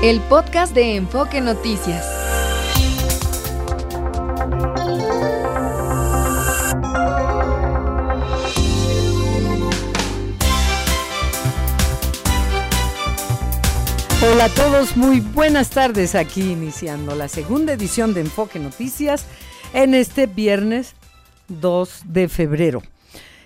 El podcast de Enfoque Noticias. Hola a todos, muy buenas tardes aquí iniciando la segunda edición de Enfoque Noticias en este viernes 2 de febrero.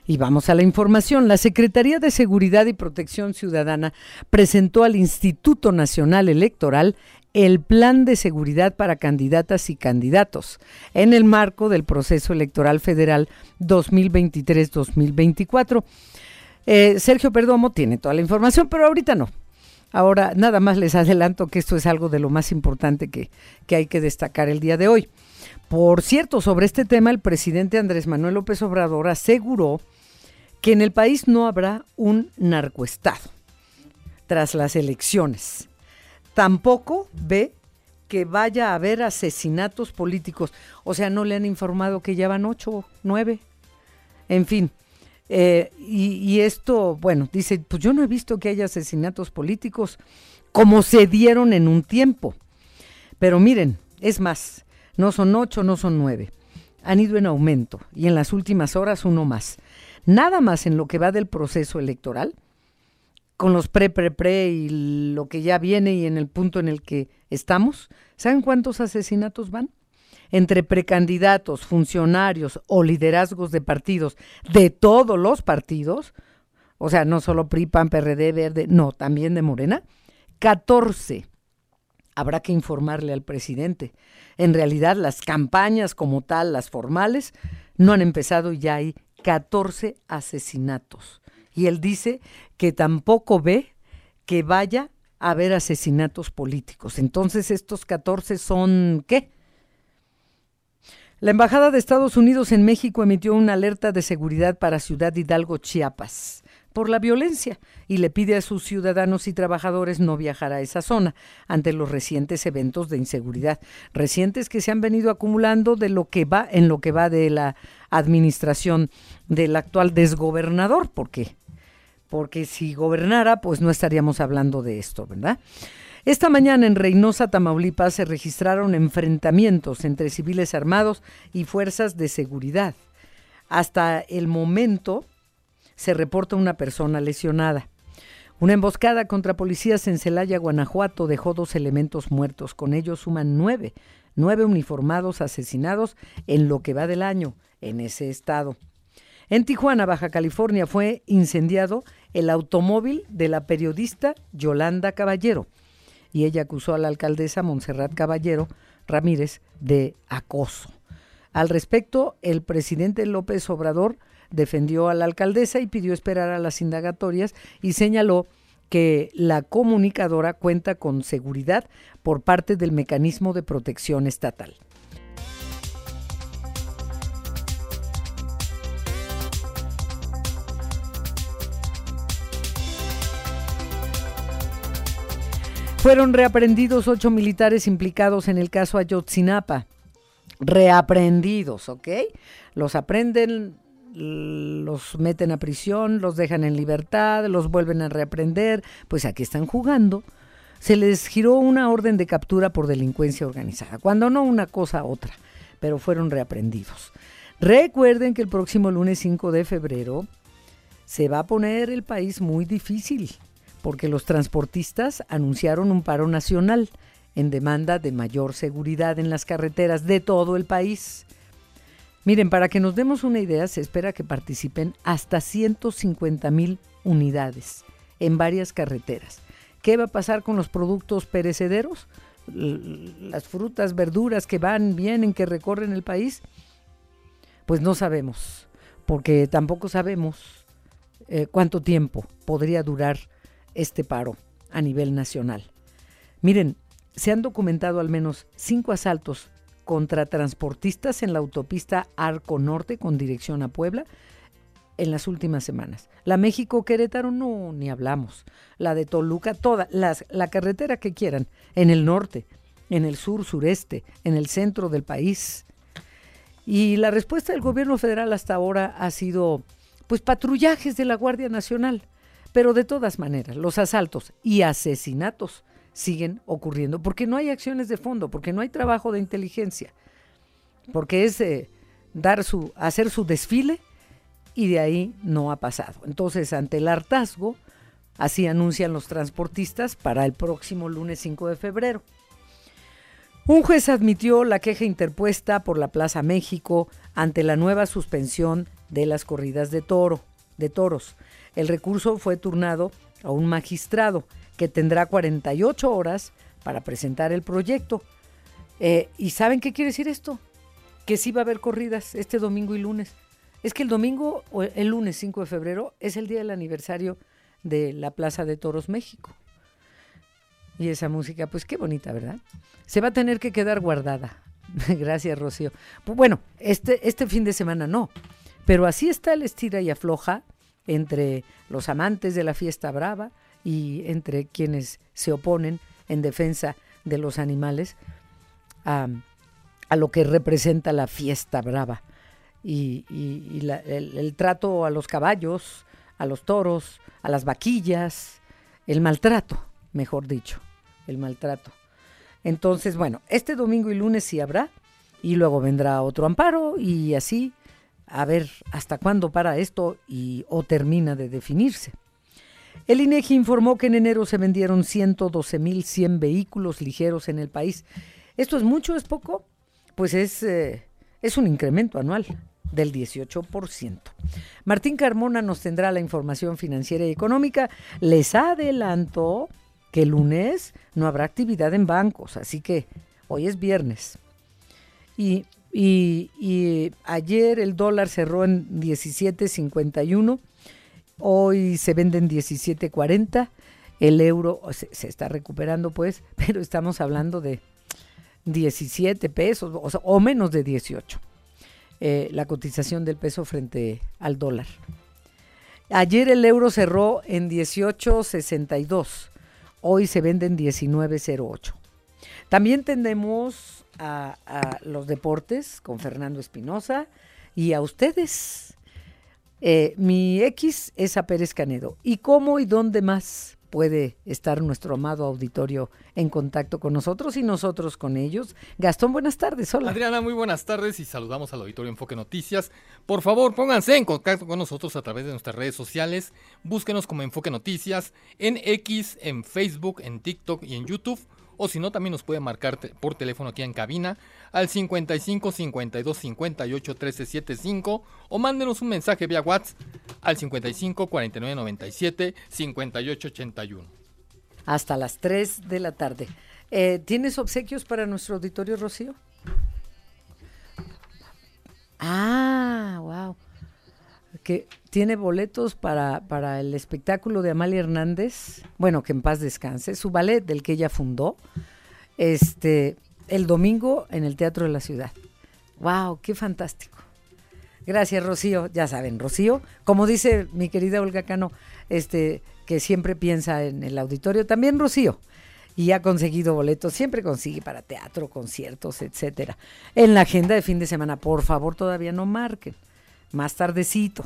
Y vamos a la información. La Secretaría de Seguridad y Protección Ciudadana presentó al Instituto Nacional Electoral el plan de seguridad para candidatas y candidatos en el marco del proceso electoral federal 2023-2024. Eh, Sergio Perdomo tiene toda la información, pero ahorita no. Ahora, nada más les adelanto que esto es algo de lo más importante que, que hay que destacar el día de hoy. Por cierto, sobre este tema, el presidente Andrés Manuel López Obrador aseguró que en el país no habrá un narcoestado tras las elecciones. Tampoco ve que vaya a haber asesinatos políticos. O sea, no le han informado que ya van ocho, nueve. En fin. Eh, y, y esto, bueno, dice, pues yo no he visto que haya asesinatos políticos como se dieron en un tiempo. Pero miren, es más, no son ocho, no son nueve. Han ido en aumento y en las últimas horas uno más nada más en lo que va del proceso electoral, con los pre, pre, pre y lo que ya viene y en el punto en el que estamos, ¿saben cuántos asesinatos van? Entre precandidatos, funcionarios o liderazgos de partidos, de todos los partidos, o sea, no solo PRI, PAN, PRD, Verde, no, también de Morena, 14. Habrá que informarle al presidente. En realidad, las campañas como tal, las formales, no han empezado y ya hay 14 asesinatos. Y él dice que tampoco ve que vaya a haber asesinatos políticos. Entonces, estos 14 son ¿qué? La Embajada de Estados Unidos en México emitió una alerta de seguridad para Ciudad Hidalgo, Chiapas por la violencia y le pide a sus ciudadanos y trabajadores no viajar a esa zona ante los recientes eventos de inseguridad, recientes que se han venido acumulando de lo que va en lo que va de la administración del actual desgobernador, ¿por qué? Porque si gobernara, pues no estaríamos hablando de esto, ¿verdad? Esta mañana en Reynosa, Tamaulipas, se registraron enfrentamientos entre civiles armados y fuerzas de seguridad. Hasta el momento, se reporta una persona lesionada. Una emboscada contra policías en Celaya, Guanajuato, dejó dos elementos muertos. Con ellos suman nueve, nueve uniformados asesinados en lo que va del año en ese estado. En Tijuana, Baja California, fue incendiado el automóvil de la periodista Yolanda Caballero y ella acusó a la alcaldesa Montserrat Caballero Ramírez de acoso. Al respecto, el presidente López Obrador defendió a la alcaldesa y pidió esperar a las indagatorias y señaló que la comunicadora cuenta con seguridad por parte del mecanismo de protección estatal. Fueron reaprendidos ocho militares implicados en el caso Ayotzinapa. Reaprendidos, ¿ok? Los aprenden los meten a prisión, los dejan en libertad, los vuelven a reaprender, pues aquí están jugando. Se les giró una orden de captura por delincuencia organizada, cuando no una cosa otra, pero fueron reaprendidos. Recuerden que el próximo lunes 5 de febrero se va a poner el país muy difícil, porque los transportistas anunciaron un paro nacional en demanda de mayor seguridad en las carreteras de todo el país. Miren, para que nos demos una idea, se espera que participen hasta 150 mil unidades en varias carreteras. ¿Qué va a pasar con los productos perecederos? Las frutas, verduras que van, vienen, que recorren el país. Pues no sabemos, porque tampoco sabemos eh, cuánto tiempo podría durar este paro a nivel nacional. Miren, se han documentado al menos cinco asaltos contra transportistas en la autopista Arco Norte con dirección a Puebla en las últimas semanas. La México-Querétaro no, ni hablamos. La de Toluca, toda, las, la carretera que quieran, en el norte, en el sur, sureste, en el centro del país. Y la respuesta del gobierno federal hasta ahora ha sido, pues, patrullajes de la Guardia Nacional. Pero de todas maneras, los asaltos y asesinatos siguen ocurriendo, porque no hay acciones de fondo, porque no hay trabajo de inteligencia, porque es eh, dar su, hacer su desfile y de ahí no ha pasado. Entonces, ante el hartazgo, así anuncian los transportistas para el próximo lunes 5 de febrero. Un juez admitió la queja interpuesta por la Plaza México ante la nueva suspensión de las corridas de toro, de toros. El recurso fue turnado a un magistrado que tendrá 48 horas para presentar el proyecto. Eh, ¿Y saben qué quiere decir esto? Que sí va a haber corridas este domingo y lunes. Es que el domingo, o el lunes 5 de febrero, es el día del aniversario de la Plaza de Toros México. Y esa música, pues qué bonita, ¿verdad? Se va a tener que quedar guardada. Gracias, Rocío. Bueno, este, este fin de semana no. Pero así está el estira y afloja entre los amantes de la fiesta brava y entre quienes se oponen en defensa de los animales a, lo que representa la fiesta brava y, el, trato a los caballos, a los toros, a las vaquillas, el maltrato, mejor dicho, el maltrato. Entonces, bueno, este domingo y lunes sí habrá y luego vendrá otro amparo y así a ver hasta cuándo para esto y o termina de definirse. El INEGI informó que en enero se vendieron 112.100 vehículos ligeros en el país. ¿Esto es mucho, es poco? Pues es, eh, es un incremento anual del 18%. Martín Carmona nos tendrá la información financiera y económica. Les adelanto que el lunes no habrá actividad en bancos, así que hoy es viernes. Y, y ayer el dólar cerró en 17.51 Hoy se venden 17.40. El euro se, está recuperando, pues, pero estamos hablando de 17 pesos o, menos de 18. Eh, la cotización del peso frente al dólar. Ayer el euro cerró en 18.62. Hoy se vende en 19.08. También tenemos a, a, los deportes con Fernando Espinosa y a ustedes. Eh, mi X es a Pérez Canedo. ¿Y cómo y dónde más puede estar nuestro amado auditorio en contacto con nosotros y nosotros con ellos? Gastón, buenas tardes. Hola. Adriana, muy buenas tardes y saludamos al auditorio Enfoque Noticias. Por favor, pónganse en contacto con nosotros a través de nuestras redes sociales. Búsquenos como Enfoque Noticias en X, en Facebook, en TikTok y en YouTube o si no también nos puede marcar por teléfono aquí en cabina al 55 52 58 13 75 o mándenos un mensaje vía WhatsApp al 55 49 97 58 81. Hasta las 3 de la tarde. Eh, ¿Tienes obsequios para nuestro auditorio, Rocío? Ah, wow que tiene boletos para, para el espectáculo de Amalia Hernández, bueno, que en paz descanse, su ballet del que ella fundó, este, el domingo en el Teatro de la Ciudad. ¡Wow! ¡Qué fantástico! Gracias, Rocío. Ya saben, Rocío, como dice mi querida Olga Cano, este, que siempre piensa en el auditorio, también Rocío. Y ha conseguido boletos, siempre consigue para teatro, conciertos, etcétera. En la agenda de fin de semana, por favor, todavía no marquen más tardecito.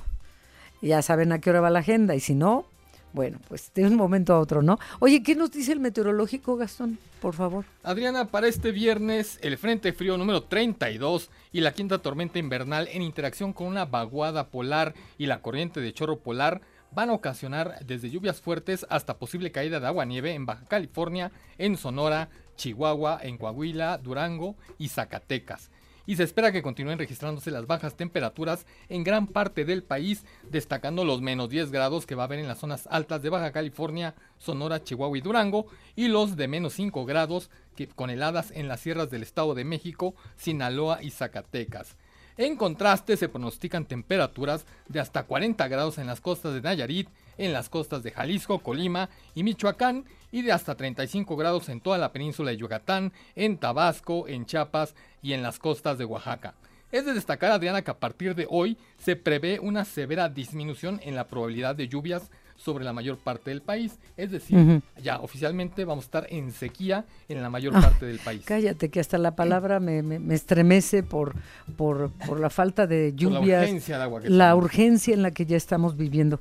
Ya saben a qué hora va la agenda y si no, bueno, pues de un momento a otro, ¿no? Oye, ¿qué nos dice el meteorológico, Gastón? Por favor. Adriana, para este viernes, el Frente Frío número 32 y la quinta tormenta invernal en interacción con una vaguada polar y la corriente de chorro polar van a ocasionar desde lluvias fuertes hasta posible caída de agua-nieve en Baja California, en Sonora, Chihuahua, en Coahuila, Durango y Zacatecas y se espera que continúen registrándose las bajas temperaturas en gran parte del país, destacando los menos 10 grados que va a haber en las zonas altas de Baja California, Sonora, Chihuahua y Durango, y los de menos 5 grados que, con heladas en las sierras del Estado de México, Sinaloa y Zacatecas. En contraste, se pronostican temperaturas de hasta 40 grados en las costas de Nayarit, en las costas de Jalisco, Colima y Michoacán, y de hasta 35 grados en toda la península de Yucatán, en Tabasco, en Chiapas y en las costas de Oaxaca. Es de destacar, Adriana, que a partir de hoy se prevé una severa disminución en la probabilidad de lluvias sobre la mayor parte del país. Es decir, ya oficialmente vamos a estar en sequía en la mayor ah, parte del país. Cállate, que hasta la palabra me, me, estremece por, por, por, la falta de lluvias. la urgencia de agua. la urgencia en la que ya estamos viviendo.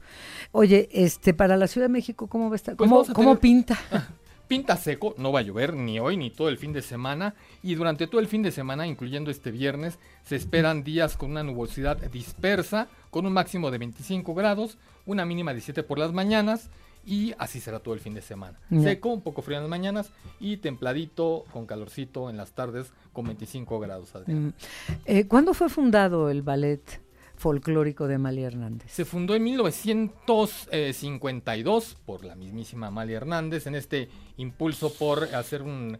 Oye, este para la Ciudad de México, ¿cómo va a estar? Pues ¿Cómo, ¿cómo pinta? Pinta seco, no va a llover ni hoy ni todo el fin de semana y durante todo el fin de semana, incluyendo este viernes, se esperan días con una nubosidad dispersa, con un máximo de 25 grados, una mínima de 7 por las mañanas y así será todo el fin de semana. Seco, un poco frío en las mañanas y templadito, con calorcito en las tardes, con 25 grados. Mm. Eh, ¿Cuándo fue fundado el ballet? Folclórico de Amalia Hernández. Se fundó en 1952 por la mismísima Amalia Hernández en este impulso por hacer un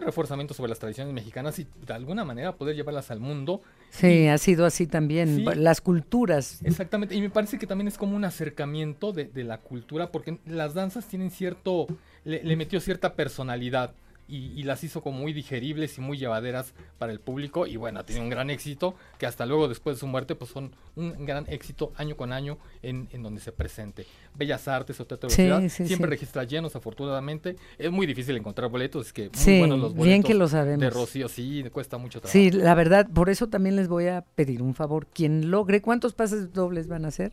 reforzamiento sobre las tradiciones mexicanas y de alguna manera poder llevarlas al mundo. Sí, ha sido así también, las culturas. Exactamente, y me parece que también es como un acercamiento de, la cultura porque las danzas tienen cierto, le metió cierta personalidad y, las hizo como muy digeribles y muy llevaderas para el público y bueno, ha tenido un gran éxito que hasta luego después de su muerte pues son un gran éxito año con año en, en donde se presente. Bellas Artes o Teatro de siempre registra llenos afortunadamente, es muy difícil encontrar boletos, es que muy buenos los boletos bien que lo sabemos. de Rocío, sí, cuesta mucho trabajo. Sí, la verdad, por eso también les voy a pedir un favor, quien logre, ¿cuántos pases dobles van a hacer?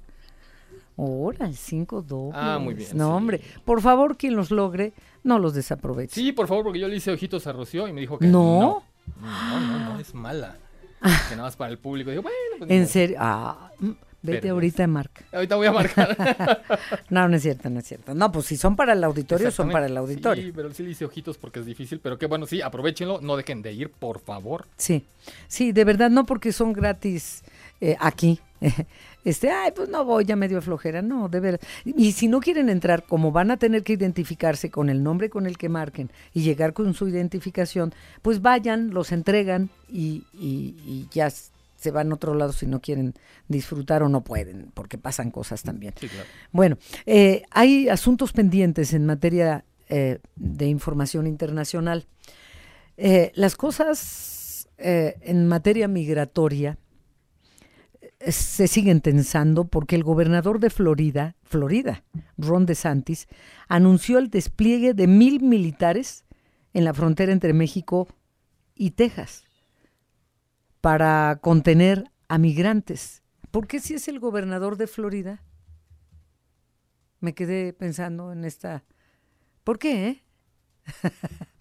Ahora, cinco dobles. Ah, muy bien. No, hombre, por favor, quien los logre, no los desaproveche. Sí, por favor, porque yo le hice ojitos a Rocío y me dijo que no. No, no, no, es mala. que nada más para el público. Digo, bueno, pues en serio, ah, mm, vete ahorita a marcar. Ahorita voy a marcar. no, no es cierto, no es cierto. No, pues si son para el auditorio, son para el auditorio. Sí, pero sí le hice ojitos porque es difícil, pero que bueno, sí, aprovechenlo, no dejen de ir, por favor. Sí, sí, de verdad, no porque son gratis eh, aquí. este, ay, pues no voy, ya medio flojera, no, de verdad. Y si no quieren entrar, como van a tener que identificarse con el nombre con el que marquen y llegar con su identificación, pues vayan, los entregan y, y, ya se van a otro lado si no quieren disfrutar o no pueden, porque pasan cosas también. Bueno, eh, hay asuntos pendientes en materia eh, de información internacional. Eh, las cosas en materia migratoria se siguen tensando porque el gobernador de Florida, Florida, Ron DeSantis, anunció el despliegue de mil militares en la frontera entre México y Texas para contener a migrantes. ¿Por qué si es el gobernador de Florida? Me quedé pensando en esta... ¿Por qué? Eh?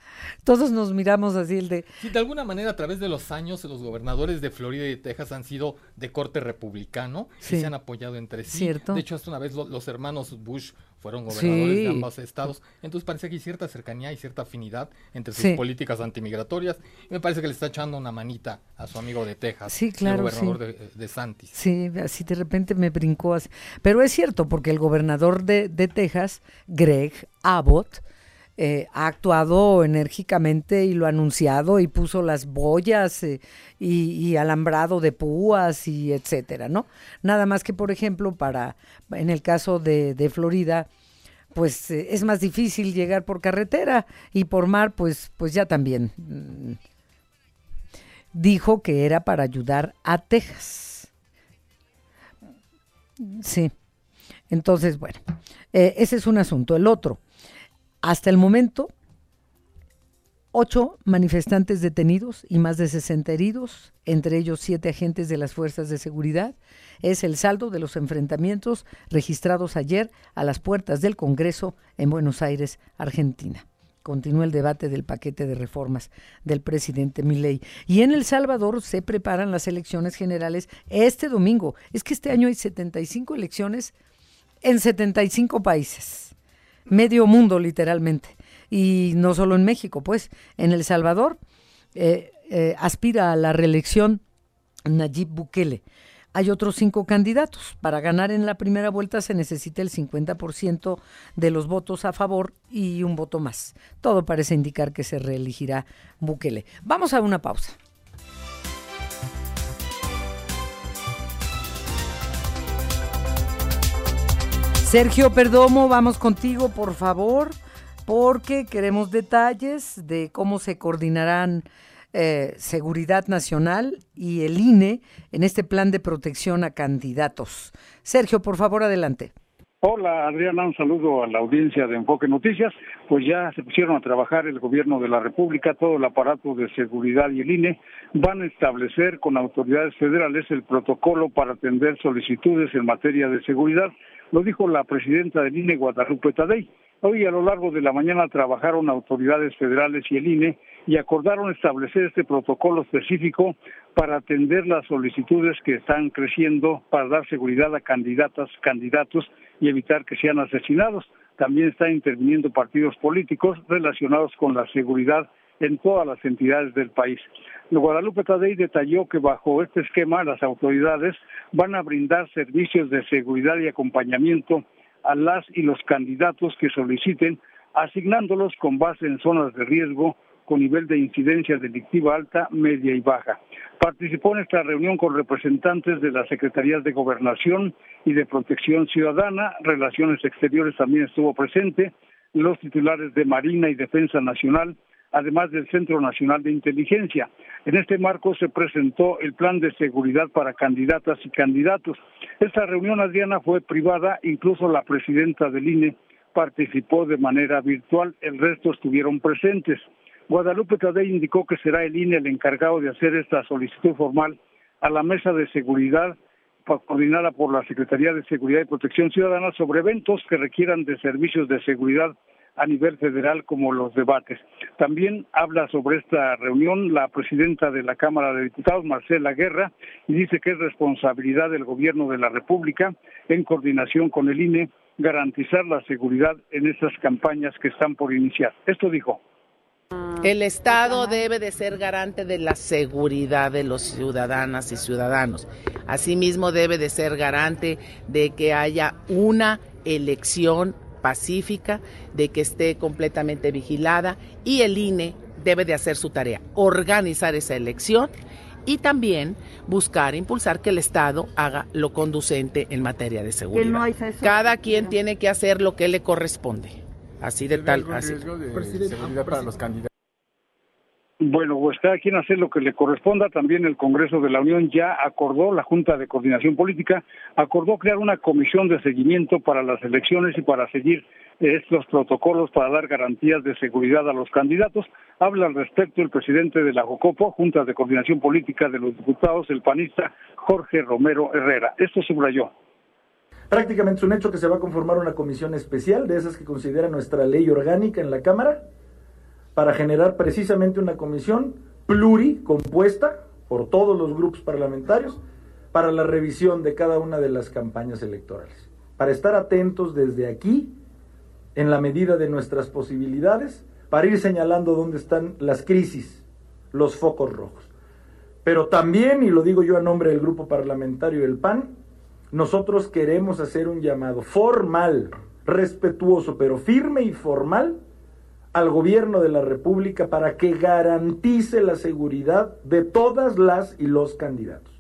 todos nos miramos así el de... Sí, de alguna manera a través de los años los gobernadores de Florida y Texas han sido de corte republicano y se han apoyado entre sí. De hecho, hasta una vez los hermanos Bush fueron gobernadores de ambos estados. Entonces parece que hay cierta cercanía y cierta afinidad entre sus políticas antimigratorias. Y me parece que le está echando una manita a su amigo de Texas, el gobernador de, de, Santis. Sí, así de repente me brincó así. Pero es cierto, porque el gobernador de, de Texas, Greg Abbott, eh, ha actuado enérgicamente y lo ha anunciado y puso las boyas eh, y, alambrado de púas y etcétera, ¿no? Nada más que, por ejemplo, para, en el caso de, Florida, pues eh, es más difícil llegar por carretera y por mar, pues, pues ya también. Mm, dijo que era para ayudar a Texas. Sí. Entonces, bueno, ese es un asunto. El otro, hasta el momento, ocho manifestantes detenidos y más de 60 heridos, entre ellos siete agentes de las fuerzas de seguridad. Es el saldo de los enfrentamientos registrados ayer a las puertas del Congreso en Buenos Aires, Argentina. Continúa el debate del paquete de reformas del presidente Milei. Y en El Salvador se preparan las elecciones generales este domingo. Es que este año hay 75 elecciones en 75 países medio mundo literalmente. Y no solo en México, pues en El Salvador eh, eh, aspira a la reelección Nayib Bukele. Hay otros cinco candidatos. Para ganar en la primera vuelta se necesita el 50% de los votos a favor y un voto más. Todo parece indicar que se reelegirá Bukele. Vamos a una pausa. Sergio Perdomo, vamos contigo, por favor, porque queremos detalles de cómo se coordinarán eh, Seguridad Nacional y el INE en este plan de protección a candidatos. Sergio, por favor, adelante. Hola Adriana, un saludo a la audiencia de Enfoque Noticias. Pues ya se pusieron a trabajar el gobierno de la República, todo el aparato de seguridad y el INE van a establecer con autoridades federales el protocolo para atender solicitudes en materia de seguridad. Lo dijo la presidenta del INE, Guadalupe Tadei. Hoy a lo largo de la mañana trabajaron autoridades federales y el INE y acordaron establecer este protocolo específico para atender las solicitudes que están creciendo para dar seguridad a candidatas, candidatos y evitar que sean asesinados. También están interviniendo partidos políticos relacionados con la seguridad en todas las entidades del país. Guadalupe Tadei detalló que bajo este esquema las autoridades van a brindar servicios de seguridad y acompañamiento a las y los candidatos que soliciten, asignándolos con base en zonas de riesgo con nivel de incidencia delictiva alta, media y baja. Participó en esta reunión con representantes de las Secretarías de Gobernación y de Protección Ciudadana, Relaciones Exteriores también estuvo presente, los titulares de Marina y Defensa Nacional, además del Centro Nacional de Inteligencia. En este marco se presentó el plan de seguridad para candidatas y candidatos. Esta reunión, Adriana, fue privada, incluso la presidenta del INE participó de manera virtual, el resto estuvieron presentes. Guadalupe Tadei indicó que será el INE el encargado de hacer esta solicitud formal a la mesa de seguridad coordinada por la Secretaría de Seguridad y Protección Ciudadana sobre eventos que requieran de servicios de seguridad a nivel federal como los debates. También habla sobre esta reunión la presidenta de la Cámara de Diputados, Marcela Guerra, y dice que es responsabilidad del Gobierno de la República, en coordinación con el INE, garantizar la seguridad en estas campañas que están por iniciar. Esto dijo. El Estado debe de ser garante de la seguridad de los ciudadanas y ciudadanos. Asimismo debe de ser garante de que haya una elección pacífica, de que esté completamente vigilada y el INE debe de hacer su tarea, organizar esa elección y también buscar impulsar que el Estado haga lo conducente en materia de seguridad. Cada quien tiene que hacer lo que le corresponde. Así de tal. Así. seguridad para los candidatos. Bueno, pues cada quien hace lo que le corresponda. También el Congreso de la Unión ya acordó, la Junta de Coordinación Política acordó crear una comisión de seguimiento para las elecciones y para seguir estos protocolos para dar garantías de seguridad a los candidatos. Habla al respecto el presidente de la JOCOPO, Junta de Coordinación Política de los Diputados, el panista Jorge Romero Herrera. Esto subrayó. Prácticamente es un hecho que se va a conformar una comisión especial de esas que considera nuestra ley orgánica en la Cámara para generar precisamente una comisión pluricompuesta por todos los grupos parlamentarios para la revisión de cada una de las campañas electorales. Para estar atentos desde aquí, en la medida de nuestras posibilidades, para ir señalando dónde están las crisis, los focos rojos. Pero también, y lo digo yo a nombre del grupo parlamentario del PAN, nosotros queremos hacer un llamado formal, respetuoso, pero firme y formal al gobierno de la República para que garantice la seguridad de todas las y los candidatos.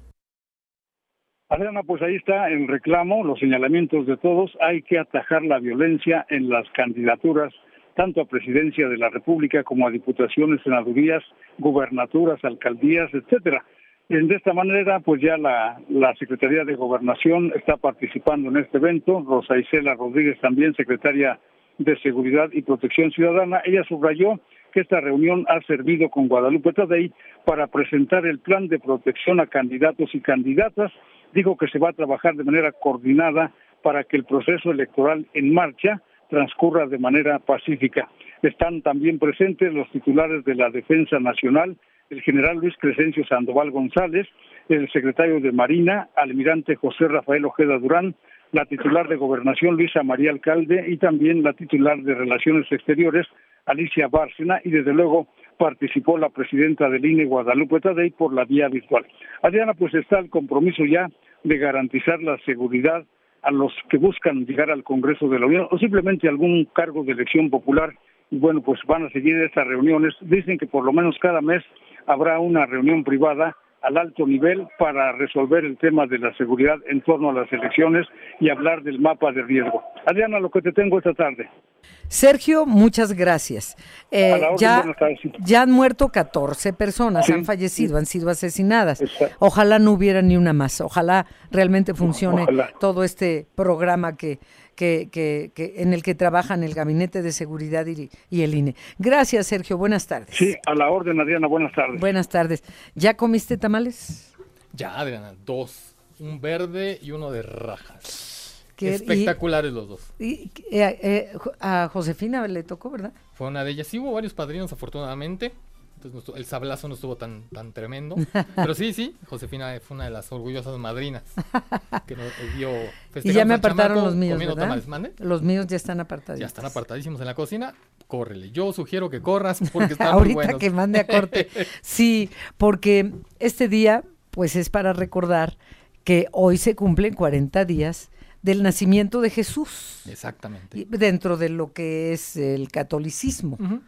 Adriana, pues ahí está el reclamo, los señalamientos de todos. Hay que atajar la violencia en las candidaturas, tanto a presidencia de la República como a diputaciones, senadurías, gubernaturas, alcaldías, etcétera. De esta manera, pues ya la, la Secretaría de Gobernación está participando en este evento. Rosa Isela Rodríguez también, secretaria de Seguridad y Protección Ciudadana. Ella subrayó que esta reunión ha servido con Guadalupe Tadei para presentar el plan de protección a candidatos y candidatas. Dijo que se va a trabajar de manera coordinada para que el proceso electoral en marcha transcurra de manera pacífica. Están también presentes los titulares de la Defensa Nacional, el general Luis Crescencio Sandoval González, el secretario de Marina, almirante José Rafael Ojeda Durán, la titular de Gobernación Luisa María Alcalde y también la titular de Relaciones Exteriores Alicia Bárcena y desde luego participó la presidenta del INE Guadalupe Tadei por la vía virtual. Adriana, pues está el compromiso ya de garantizar la seguridad a los que buscan llegar al Congreso de la Unión o simplemente algún cargo de elección popular. Y bueno, pues van a seguir estas reuniones. Dicen que por lo menos cada mes habrá una reunión privada al alto nivel para resolver el tema de la seguridad en torno a las elecciones y hablar del mapa de riesgo. Adriana, lo que te tengo esta tarde. Sergio, muchas gracias. Eh, ya, ya, han muerto 14 personas, han fallecido, han sido asesinadas. Ojalá no hubiera ni una más. Ojalá realmente funcione todo este programa que, que, que, en el que trabajan el Gabinete de Seguridad y, y, el INE. Gracias, Sergio. Buenas tardes. Sí, a la orden, Adriana. Buenas tardes. Buenas tardes. ¿Ya comiste tamales? Ya, Adriana, dos. Un verde y uno de rajas. Espectaculares los dos. Y, eh, eh, a Josefina le tocó, ¿verdad? Fue una de ellas. Sí hubo varios padrinos, afortunadamente. Entonces no el sablazo no estuvo tan, tan tremendo. Pero sí, sí, Josefina fue una de las orgullosas madrinas. Que nos dio Y ya me apartaron chamaco los míos. Los míos ya están apartados. Ya están apartadísimos en la cocina. Córrele. Yo sugiero que corras porque están muy Ahorita buenos. que mande a corte. Sí, porque este día, pues es para recordar que hoy se cumplen 40 días del nacimiento de Jesús, Exactamente. dentro de lo que es el catolicismo. Ujú.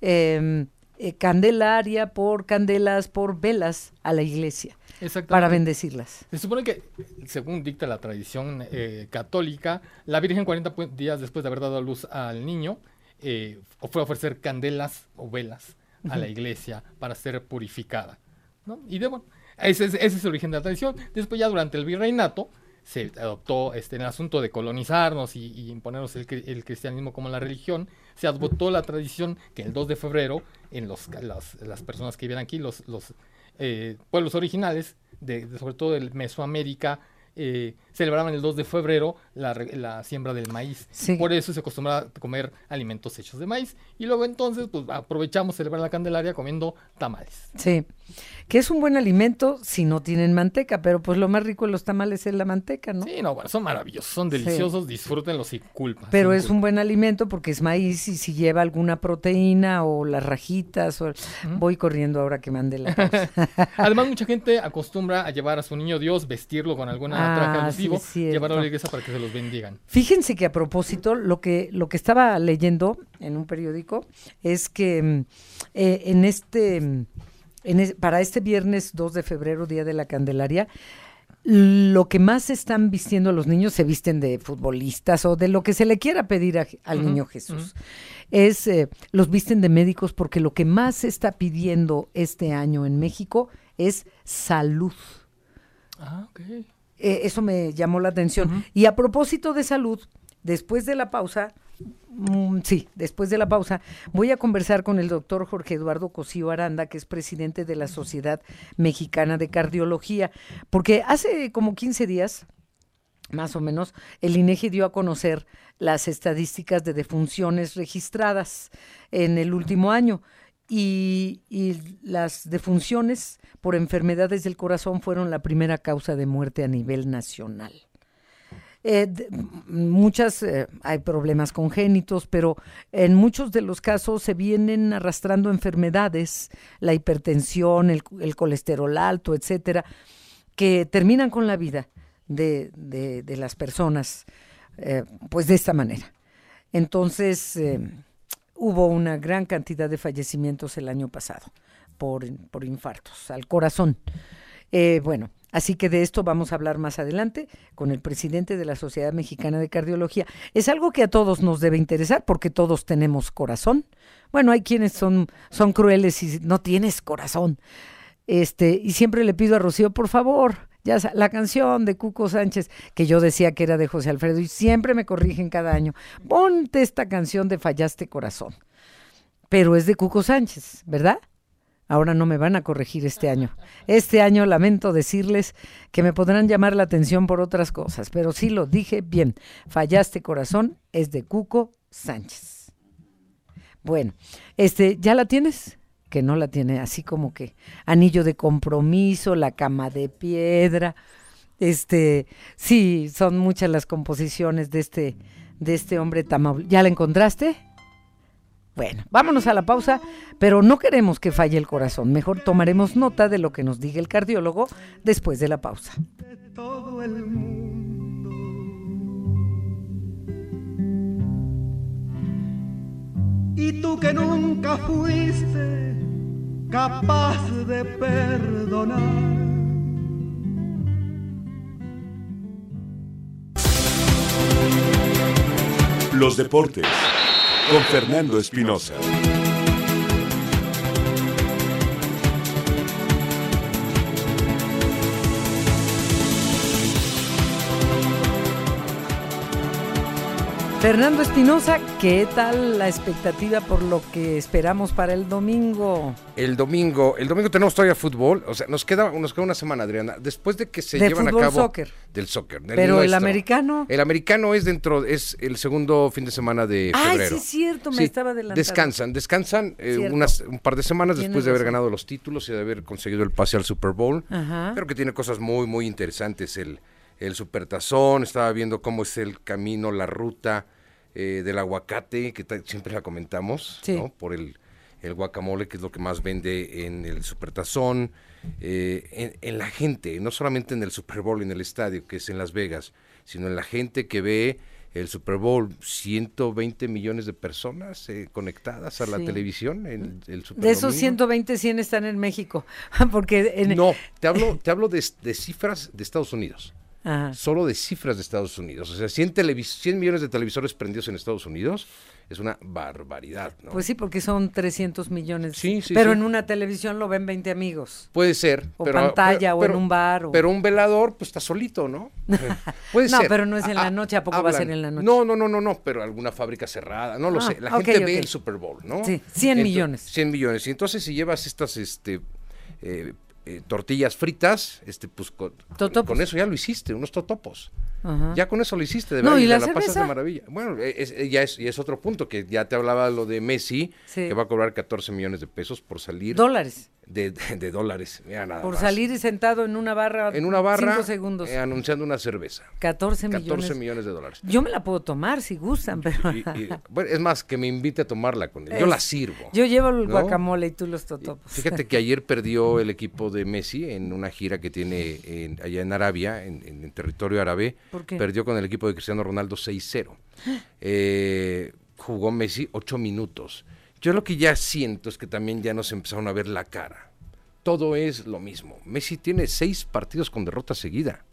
Eh, eh, candelaria por candelas, por velas a la iglesia, Exactamente. para bendecirlas. Se supone que, según dicta la tradición eh, católica, la Virgen 40 pu- días después de haber dado a luz al niño, eh, fue a ofrecer candelas o velas a la iglesia para ser purificada. ¿no? Y de, bueno, ese es, ese es el origen de la tradición. Después ya durante el virreinato se adoptó este, en el asunto de colonizarnos y, imponernos el, cri- el cristianismo como la religión, se adoptó la tradición que el 2 de febrero, en los, las, las personas que viven aquí, los, los eh, pueblos originales, de, de sobre todo de Mesoamérica, eh, celebraban el 2 de febrero la, la siembra del maíz. Sí. Por eso se acostumbraba a comer alimentos hechos de maíz. Y luego entonces pues aprovechamos celebrar la Candelaria comiendo tamales. Sí, que es un buen alimento si no tienen manteca, pero pues lo más rico de los tamales es la manteca, ¿no? Sí, no, bueno, son maravillosos, son deliciosos, disfrútenlos sin culpa. Pero sin es un buen alimento porque es maíz y si lleva alguna proteína o las rajitas, o... voy corriendo ahora que mande la pausa. Además, mucha gente acostumbra a llevar a su niño Dios, vestirlo con alguna Ah, traje alusivo, cierto. llevarlo a la iglesia para que se los bendigan. Fíjense que a propósito, lo que, lo que estaba leyendo en un periódico es que mm, eh, en este, mm, en es- para este viernes 2 de febrero, Día de la Candelaria, lo que más están vistiendo los niños se visten de futbolistas o de lo que se le quiera pedir a- al niño Jesús. Es eh, los visten de médicos porque lo que más se está pidiendo este año en México es salud. Ah, ok. Eh, eso me llamó la atención. Y a propósito de salud, después de la pausa, mm, sí, después de la pausa, voy a conversar con el doctor Jorge Eduardo Cosío Aranda, que es presidente de la Sociedad Mexicana de Cardiología, porque hace como 15 días, más o menos, el INEGI dio a conocer las estadísticas de defunciones registradas en el último año. Y, las defunciones por enfermedades del corazón fueron la primera causa de muerte a nivel nacional. Eh, muchas, eh, hay problemas congénitos, pero en muchos de los casos se vienen arrastrando enfermedades, la hipertensión, el, colesterol alto, etcétera, que terminan con la vida de, de- las personas, eh, pues de esta manera. Entonces, hubo una gran cantidad de fallecimientos el año pasado por, por infartos al corazón. Eh, bueno, así que de esto vamos a hablar más adelante con el presidente de la Sociedad Mexicana de Cardiología. Es algo que a todos nos debe interesar porque todos tenemos corazón. Bueno, hay quienes son, son crueles y no tienes corazón. Este, y siempre le pido a Rocío, por favor, ya la canción de Cuco Sánchez, que yo decía que era de José Alfredo, y siempre me corrigen cada año. Ponte esta canción de Fallaste Corazón. Pero es de Cuco Sánchez, ¿verdad? Ahora no me van a corregir este año. Este año lamento decirles que me podrán llamar la atención por otras cosas, pero sí lo dije bien. Fallaste corazón es de Cuco Sánchez. Bueno, este, ¿ya la tienes? Que no la tiene, así como que anillo de compromiso, la cama de piedra. Este, sí, son muchas las composiciones de este, de este hombre Tamaul. ¿Ya la encontraste? Bueno, vámonos a la pausa, pero no queremos que falle el corazón. Mejor tomaremos nota de lo que nos diga el cardiólogo después de la pausa. todo el mundo. Y tú que nunca fuiste capaz de perdonar. Los deportes con Fernando Espinosa. Fernando Espinosa, ¿qué tal la expectativa por lo que esperamos para el domingo? El domingo, el domingo tenemos todavía fútbol, o sea, nos queda, nos queda una semana, Adriana, después de que se De llevan a cabo soccer. del soccer. del Pero el americano. El americano es dentro, es el segundo fin de semana de Ay, febrero. sí es cierto, me Sí, estaba adelantando. Descansan, descansan eh, unas, un par de semanas después de haber razón. ganado los títulos y de haber conseguido el pase al Super Bowl. Ajá. Pero que tiene cosas muy, muy interesantes. El, el Supertazón, estaba viendo cómo es el camino, la ruta eh, del aguacate, que siempre la comentamos, Sí. ¿no? Por el, el guacamole, que es lo que más vende en el Supertazón. eh, en, en la gente, no solamente en el Super Bowl, en el estadio, que es en Las Vegas, sino en la gente que ve el Super Bowl, 120 millones de personas eh, conectadas a la Sí. televisión en el Super De esos Domingo. 120, 100 están en México. Porque en, No, te hablo, te hablo de, de cifras de Estados Unidos. Ajá. Solo de cifras de Estados Unidos. O sea, 100, televis- 100 millones de televisores prendidos en Estados Unidos es una barbaridad, ¿no? Pues sí, porque son 300 millones. Sí, sí, Pero sí. en una televisión lo ven 20 amigos. Puede ser. O pero- pantalla, pero- o en un bar, o- Pero un velador, pues está solito, ¿no? Puede No, ser. pero no es en la noche, ¿a poco va a ser en la noche? No, no, no, no, no, pero alguna fábrica cerrada, no lo Ah, sé. La gente ve el Super Bowl, ¿no? Sí, 100 Ento- millones. 100 millones. Y entonces si llevas estas este, eh, eh, tortillas fritas, este, pues con, eso ya lo hiciste, unos totopos. Ajá. Ya con eso lo hiciste, de No, verdad, ¿y y, la la pasas de maravilla. Bueno, eh, es, eh, ya es, y es otro punto, que ya te hablaba lo de Messi, Sí. que va a cobrar 14 millones de pesos por salir. Dólares. De, de- de dólares, mira nada Por más. salir sentado en una barra. En una barra, 5 segundos. eh, anunciando una cerveza. 14 14 millones. millones de dólares. Yo me la puedo tomar si gustan, pero. Y- y- bueno, es más, que me invite a tomarla con él. Yo la sirvo. Yo llevo el ¿no? guacamole y tú los totopos. Fíjate que ayer perdió el equipo de Messi en una gira que tiene en- allá en Arabia, en, en- en territorio árabe. Perdió con el equipo de Cristiano Ronaldo 6-0. Eh, jugó Messi 8 minutos. Yo lo que ya siento es que también ya nos empezaron a ver la cara. Todo es lo mismo. Messi tiene seis partidos con derrota seguida.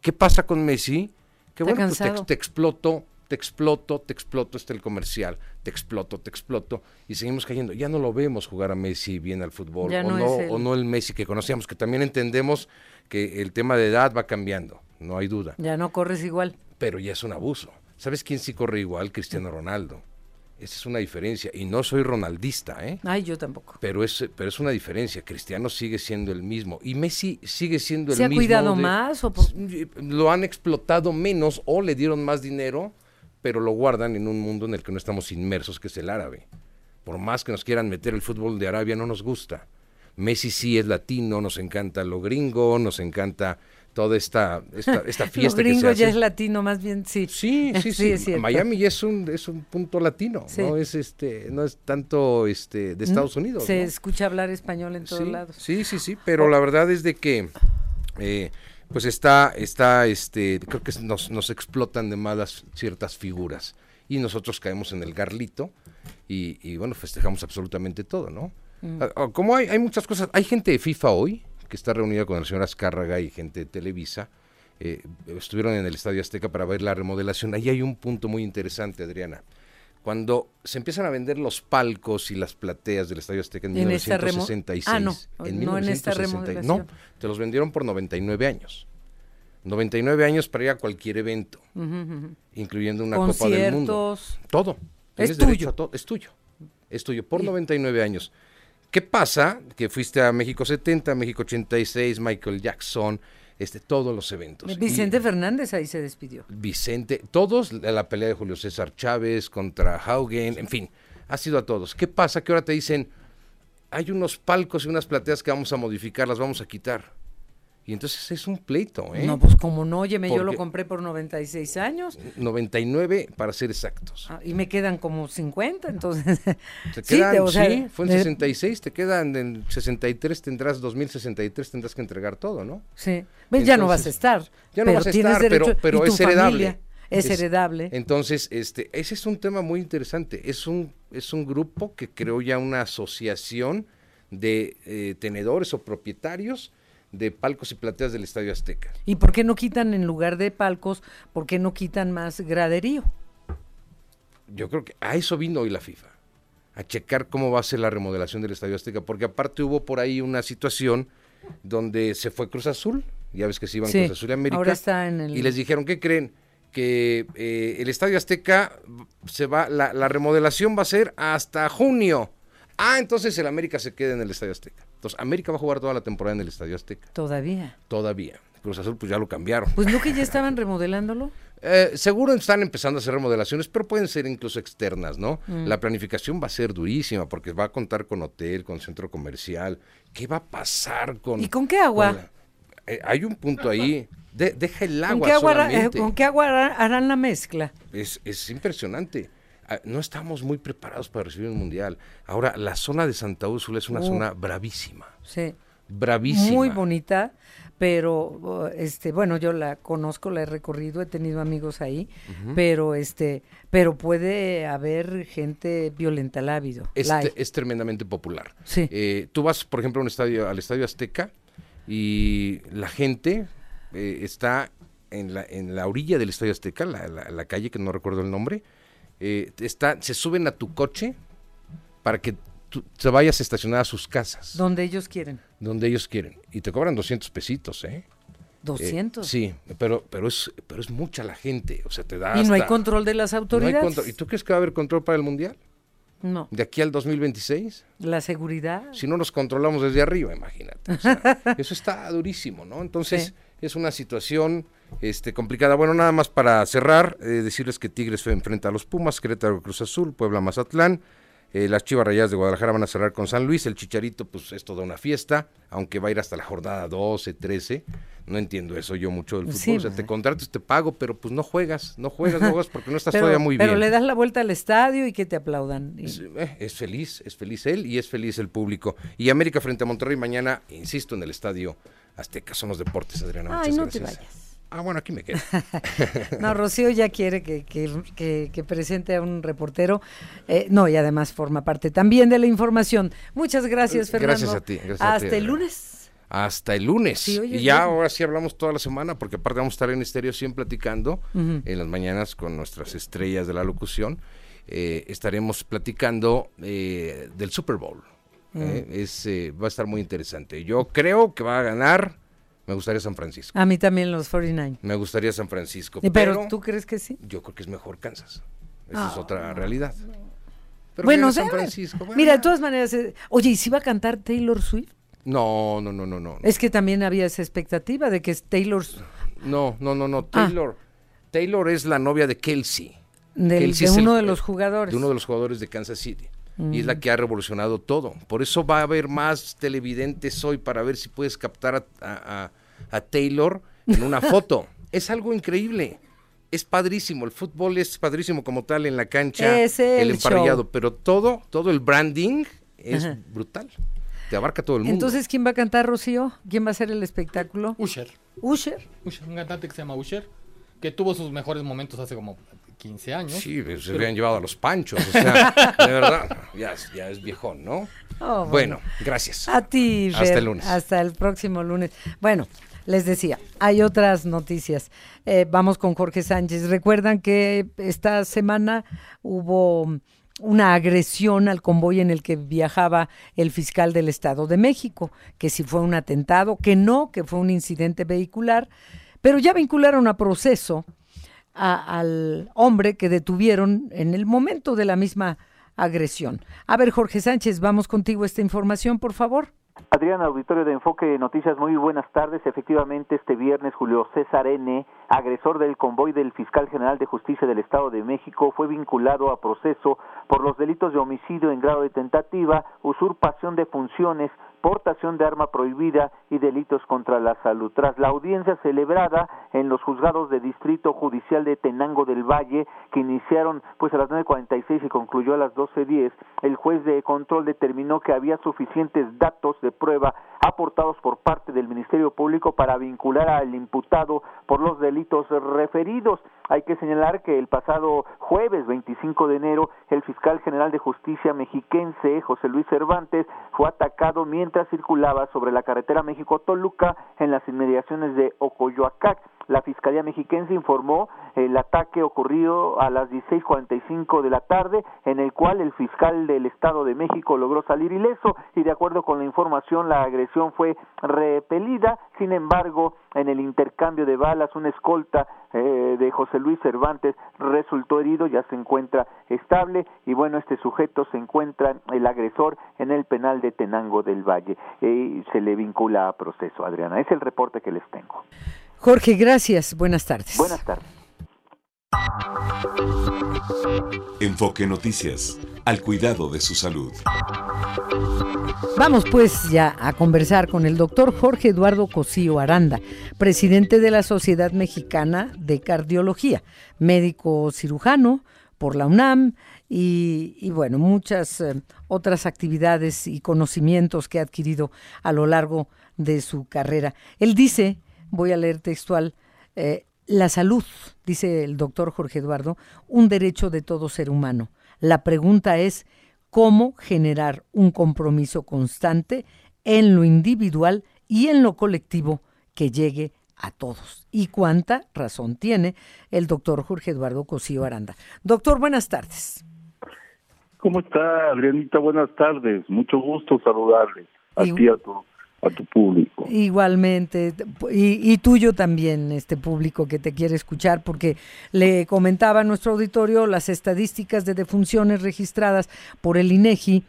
¿Qué pasa con Messi? Que bueno, pues te, te exploto, te exploto, te exploto, está el comercial, te exploto, te exploto, y seguimos cayendo. Ya no lo vemos jugar a Messi bien al fútbol, Ya o, no no, o no el Messi que conocíamos, que también entendemos que el tema de edad va cambiando, no hay duda, Ya no corres igual. pero ya es un abuso. ¿Sabes quién sí corre igual? Cristiano Ronaldo. Esa es una diferencia, y no soy ronaldista, ¿eh? Ay, yo tampoco. Pero es, pero es una diferencia. Cristiano sigue siendo el mismo. Y Messi sigue siendo el ¿Se ha mismo. cuidado de- más o por- Lo han explotado menos o le dieron más dinero, pero lo guardan en un mundo en el que no estamos inmersos, que es el árabe. Por más que nos quieran meter el fútbol de Arabia, no nos gusta. Messi sí es latino, nos encanta lo gringo, nos encanta toda esta, esta, fiesta que se hace. ya es latino, más bien, sí. Sí, sí, Sí, sí. Miami ya es un, es un punto latino, Sí. no es este, no es tanto este de Estados Unidos. Se ¿no? escucha hablar español en todos sí, lados. Sí, sí, sí, pero la verdad es de que eh, pues está, está, este, creo que nos, nos explotan de malas ciertas figuras y nosotros caemos en el garlito y, y, bueno, festejamos absolutamente todo, ¿no? Mm. Ah, ah, Como hay, hay muchas cosas, hay gente de FIFA hoy que está reunida con el señor Azcárraga y gente de Televisa, eh, estuvieron en el Estadio Azteca para ver la remodelación. Ahí hay un punto muy interesante, Adriana. Cuando se empiezan a vender los palcos y las plateas del Estadio Azteca en, En esta remo- 1966. Ah, no, en no en esta 1960, remodelación. No, te los vendieron por 99 años. 99 años para ir a cualquier evento, incluyendo una Copa del Mundo. Todo. Es Tienes derecho tuyo. a todo. Es tuyo. Es tuyo por 99 años. ¿Qué pasa? Que fuiste a México 70, México 86, Michael Jackson, este, todos los eventos. Vicente Y Fernández ahí se despidió. Vicente, todos, la la pelea de Julio César Chávez contra Haugen, en fin, ha sido a todos. ¿Qué pasa? Que ahora te dicen, hay unos palcos y unas plateas que vamos a modificar, las vamos a quitar. Y entonces es un pleito, ¿eh? No, pues como no, óyeme, yo lo compré por 96 años 99 para ser exactos. ah, y me quedan como 50, entonces. Te sí, quedan, te- o sea, sí, fue en de- 66, te quedan en 63, tendrás 2063, tendrás que entregar todo, ¿no? Sí. Ves, ya no vas a estar. Ya no vas a estar, pero, derecho- es heredable. familia Es, heredable. Entonces, este, ese es un tema muy interesante. Es un, es un grupo que creó ya una asociación de eh, tenedores o propietarios de palcos y plateas del Estadio Azteca. ¿Y por qué no quitan en lugar de palcos, por qué no quitan más graderío? Yo creo que a eso vino hoy la FIFA, a checar cómo va a ser la remodelación del Estadio Azteca, porque aparte hubo por ahí una situación donde se fue Cruz Azul, ya ves que se iban Sí, Cruz Azul y América, ahora está en el- y les dijeron, ¿qué creen? que eh, el Estadio Azteca se va, la, la remodelación va a ser hasta junio. Ah, entonces el América se queda en el Estadio Azteca. Entonces, América va a jugar toda la temporada en el Estadio Azteca. Todavía. Todavía. Cruz Azul, pues ya lo cambiaron. Pues no que ya estaban remodelándolo. Eh, seguro están empezando a hacer remodelaciones, pero pueden ser incluso externas, ¿no? Mm. La planificación va a ser durísima porque va a contar con hotel, con centro comercial. ¿Qué va a pasar con... ¿Y con qué agua? con la- Eh, hay un punto ahí. De- deja el ¿Con agua qué agua, hará- eh, solamente. ¿Con qué agua hará- harán la mezcla? Es, es impresionante. No estamos muy preparados para recibir un mundial. Ahora, la zona de Santa Úrsula es una Uh. zona bravísima. Sí. Bravísima. Muy bonita, pero uh, este, bueno, yo la conozco, la he recorrido, he tenido amigos ahí, pero este, pero puede haber gente violenta, la ha habido. es, la es tremendamente popular. Sí. Eh, tú vas, por ejemplo, a un estadio, al Estadio Azteca y la gente eh, está en la, en la orilla del Estadio Azteca, la, la- la calle que no recuerdo el nombre, eh, está, se suben a tu coche para que tú te vayas a estacionar a sus casas, Donde ellos quieren. donde ellos quieren. Y te cobran 200 pesitos, ¿eh? Eh, 200. sí, pero, pero, es, pero es mucha la gente, o sea, te da y no hay control de las no hay autoridades. ¿Y tú crees que va a haber control para el Mundial? No. ¿De aquí al 2026? La seguridad. Si no nos controlamos desde arriba, imagínate. o sea, eso está durísimo, ¿no? Entonces, Sí. Es una situación este, complicada. Bueno, nada más para cerrar, eh, decirles que Tigres enfrenta a los Pumas, Querétaro Cruz Azul, Puebla Mazatlán. Eh, las Chivas Rayadas de Guadalajara van a cerrar con San Luis. El Chicharito, pues es toda una fiesta, aunque va a ir hasta la jornada 12, 13. No entiendo eso yo mucho del fútbol. Sí, o sea, te contratas, te pago, pero pues no juegas, no juegas, no juegas porque no estás pero, todavía muy pero bien. le das la vuelta al estadio y que te aplaudan. Y- Es, eh, es feliz, es feliz él y es feliz el público. Y América frente a Monterrey mañana, insisto, en el estadio Azteca. Son los deportes, Adriana. Ay, muchas no te gracias. vayas. Ah, bueno, aquí me quedo. No, Rocío ya quiere que, que- que- que presente a un reportero. Eh, no, y además forma parte también de la información. Muchas gracias, Fernando. Gracias a ti, gracias a ti, Hasta el lunes. Hasta el lunes. Sí, y ya ahora sí hablamos toda la semana, porque aparte vamos a estar en estéreo siempre platicando en las mañanas con nuestras estrellas de la locución. Eh, estaremos platicando eh, del Super Bowl. Mm. Es, va a estar muy interesante. Yo creo que va a ganar. Me gustaría San Francisco. A mí también los 49. Me gustaría San Francisco. Pero, pero tú crees que sí? Yo creo que es mejor Kansas. Esa es Ah. otra realidad. Pero bueno, San. Francisco. bueno. Mira, de todas maneras, eh, oye, ¿y si va a cantar Taylor Swift? No, no, no, no, no. Es que también había esa expectativa de que es Taylor No, no, no, no. Ah. Taylor. Taylor es la novia de Kelsey. del- Kelsey de el- uno de los jugadores. De uno de los jugadores de Kansas City. Y es la Mm. que ha revolucionado todo. Por eso va a haber más televidentes hoy para ver si puedes captar a, a- a- a Taylor en una foto. es algo increíble. Es padrísimo. El fútbol es padrísimo como tal en la cancha. Es el emparrillado. show. Pero todo, todo el branding es Ajá. brutal. Te abarca todo el mundo. Entonces, ¿quién va a cantar, Rocío? ¿Quién va a hacer el espectáculo? Usher. Usher. Usher, un cantante que se llama Usher, que tuvo sus mejores momentos hace como 15 años. Sí, se Pero- habían llevado a los panchos, o sea, de verdad, ya, es- ya es viejón, ¿no? Oh, bueno, gracias. A ti, Hasta Fer, el lunes. Hasta el próximo lunes. Bueno, les decía, hay otras noticias. Eh, vamos con Jorge Sánchez. Recuerdan que esta semana hubo una agresión al convoy en el que viajaba el fiscal del Estado de México, que si fue un atentado, que no, que fue un incidente vehicular, pero ya vincularon a proceso a- al hombre que detuvieron en el momento de la misma agresión. A ver, Jorge Sánchez, vamos contigo esta información, por favor. Adrián, auditorio de Enfoque Noticias, muy buenas tardes. Efectivamente, este viernes Julio César N., agresor del convoy del fiscal general de justicia del Estado de México, fue vinculado a proceso por los delitos de homicidio en grado de tentativa, usurpación de funciones, portación de arma prohibida y delitos contra la salud. Tras la audiencia celebrada en los juzgados de Distrito Judicial de Tenango del Valle, que iniciaron pues a las 9.46 y concluyó a las 12.10, el juez de control determinó que había suficientes datos de prueba aportados por parte del Ministerio Público para vincular al imputado por los delitos referidos. Hay que señalar que el pasado jueves 25 de enero el fiscal general de justicia mexiquense José Luis Cervantes fue atacado mientras circulaba sobre la carretera México-Toluca en las inmediaciones de Ocoyoacac. La Fiscalía Mexiquense informó el ataque ocurrido a las 16:45 de la tarde, en el cual el fiscal del Estado de México logró salir ileso y de acuerdo con la información la agresión fue repelida. Sin embargo, en el intercambio de balas, una escolta eh, de José Luis Cervantes resultó herido, ya se encuentra estable y bueno, este sujeto se encuentra, el agresor, en el penal de Tenango del Valle y se le vincula a proceso, Adriana. Es el reporte que les tengo. Jorge, gracias. Buenas tardes. Buenas tardes. Enfoque Noticias, al cuidado de su salud. Vamos pues ya a conversar con el doctor Jorge Eduardo Cosío Aranda, presidente de la Sociedad Mexicana de Cardiología, médico cirujano por la UNAM y, bueno, muchas eh, otras actividades y conocimientos que ha adquirido a lo largo de su carrera. Él dice, voy a leer textual, eh, la salud, dice el doctor Jorge Eduardo, un derecho de todo ser humano. La pregunta es cómo generar un compromiso constante en lo individual y en lo colectivo que llegue a todos. Y cuánta razón tiene el doctor Jorge Eduardo Cosío Aranda. Doctor, buenas tardes. ¿Cómo está, Adrianita? Buenas tardes. Mucho gusto saludarle a ti a tu a tu público. Igualmente, y, tuyo también, este público que te quiere escuchar, porque le comentaba a nuestro auditorio las estadísticas de defunciones registradas por el INEGI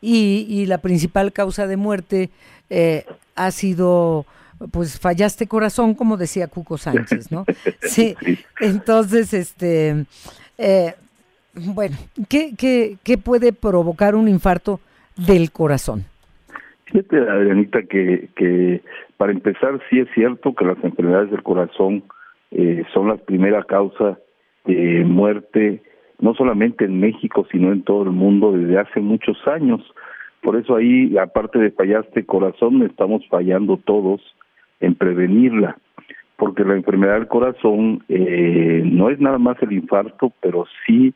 y, la principal causa de muerte eh, ha sido, pues fallaste corazón, como decía Cuco Sánchez, ¿no? Sí, entonces, este, eh, bueno, ¿qué, qué, ¿qué puede provocar un infarto del corazón? Fíjate, Adrianita, que, para empezar sí es cierto que las enfermedades del corazón eh, son la primera causa de muerte, no solamente en México, sino en todo el mundo desde hace muchos años. Por eso ahí, aparte de fallaste corazón, estamos fallando todos en prevenirla, porque la enfermedad del corazón eh, no es nada más el infarto, pero sí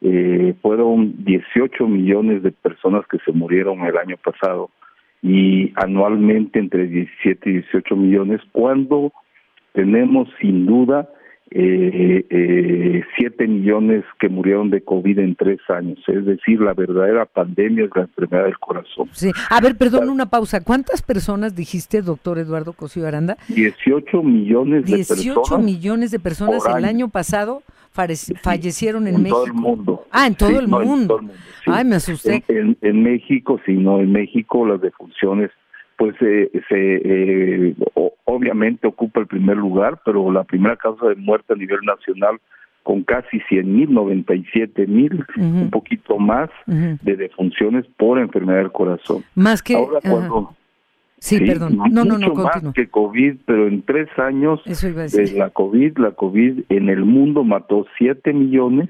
eh, fueron 18 millones de personas que se murieron el año pasado y anualmente entre 17 y 18 millones, cuando tenemos sin duda eh, eh, 7 millones que murieron de COVID en tres años. Es decir, la verdadera pandemia es la enfermedad del corazón. Sí. A ver, perdón, una pausa. ¿Cuántas personas dijiste, doctor Eduardo Cosío Aranda? 18 millones de personas. 18 millones de personas el año pasado fallecieron en, en México. Todo el mundo. Ah, en todo, el, mundo. Ay, me asusté. En, México, sí, no, en México las defunciones, pues eh, se eh, obviamente ocupa el primer lugar, pero la primera causa de muerte a nivel nacional con casi 100 mil, 97 mil, un poquito más de defunciones por enfermedad del corazón. Más que... Ahora cuando... Sí, perdón. No, no, no, más que COVID, pero en tres años de la COVID, la COVID en el mundo mató 7 millones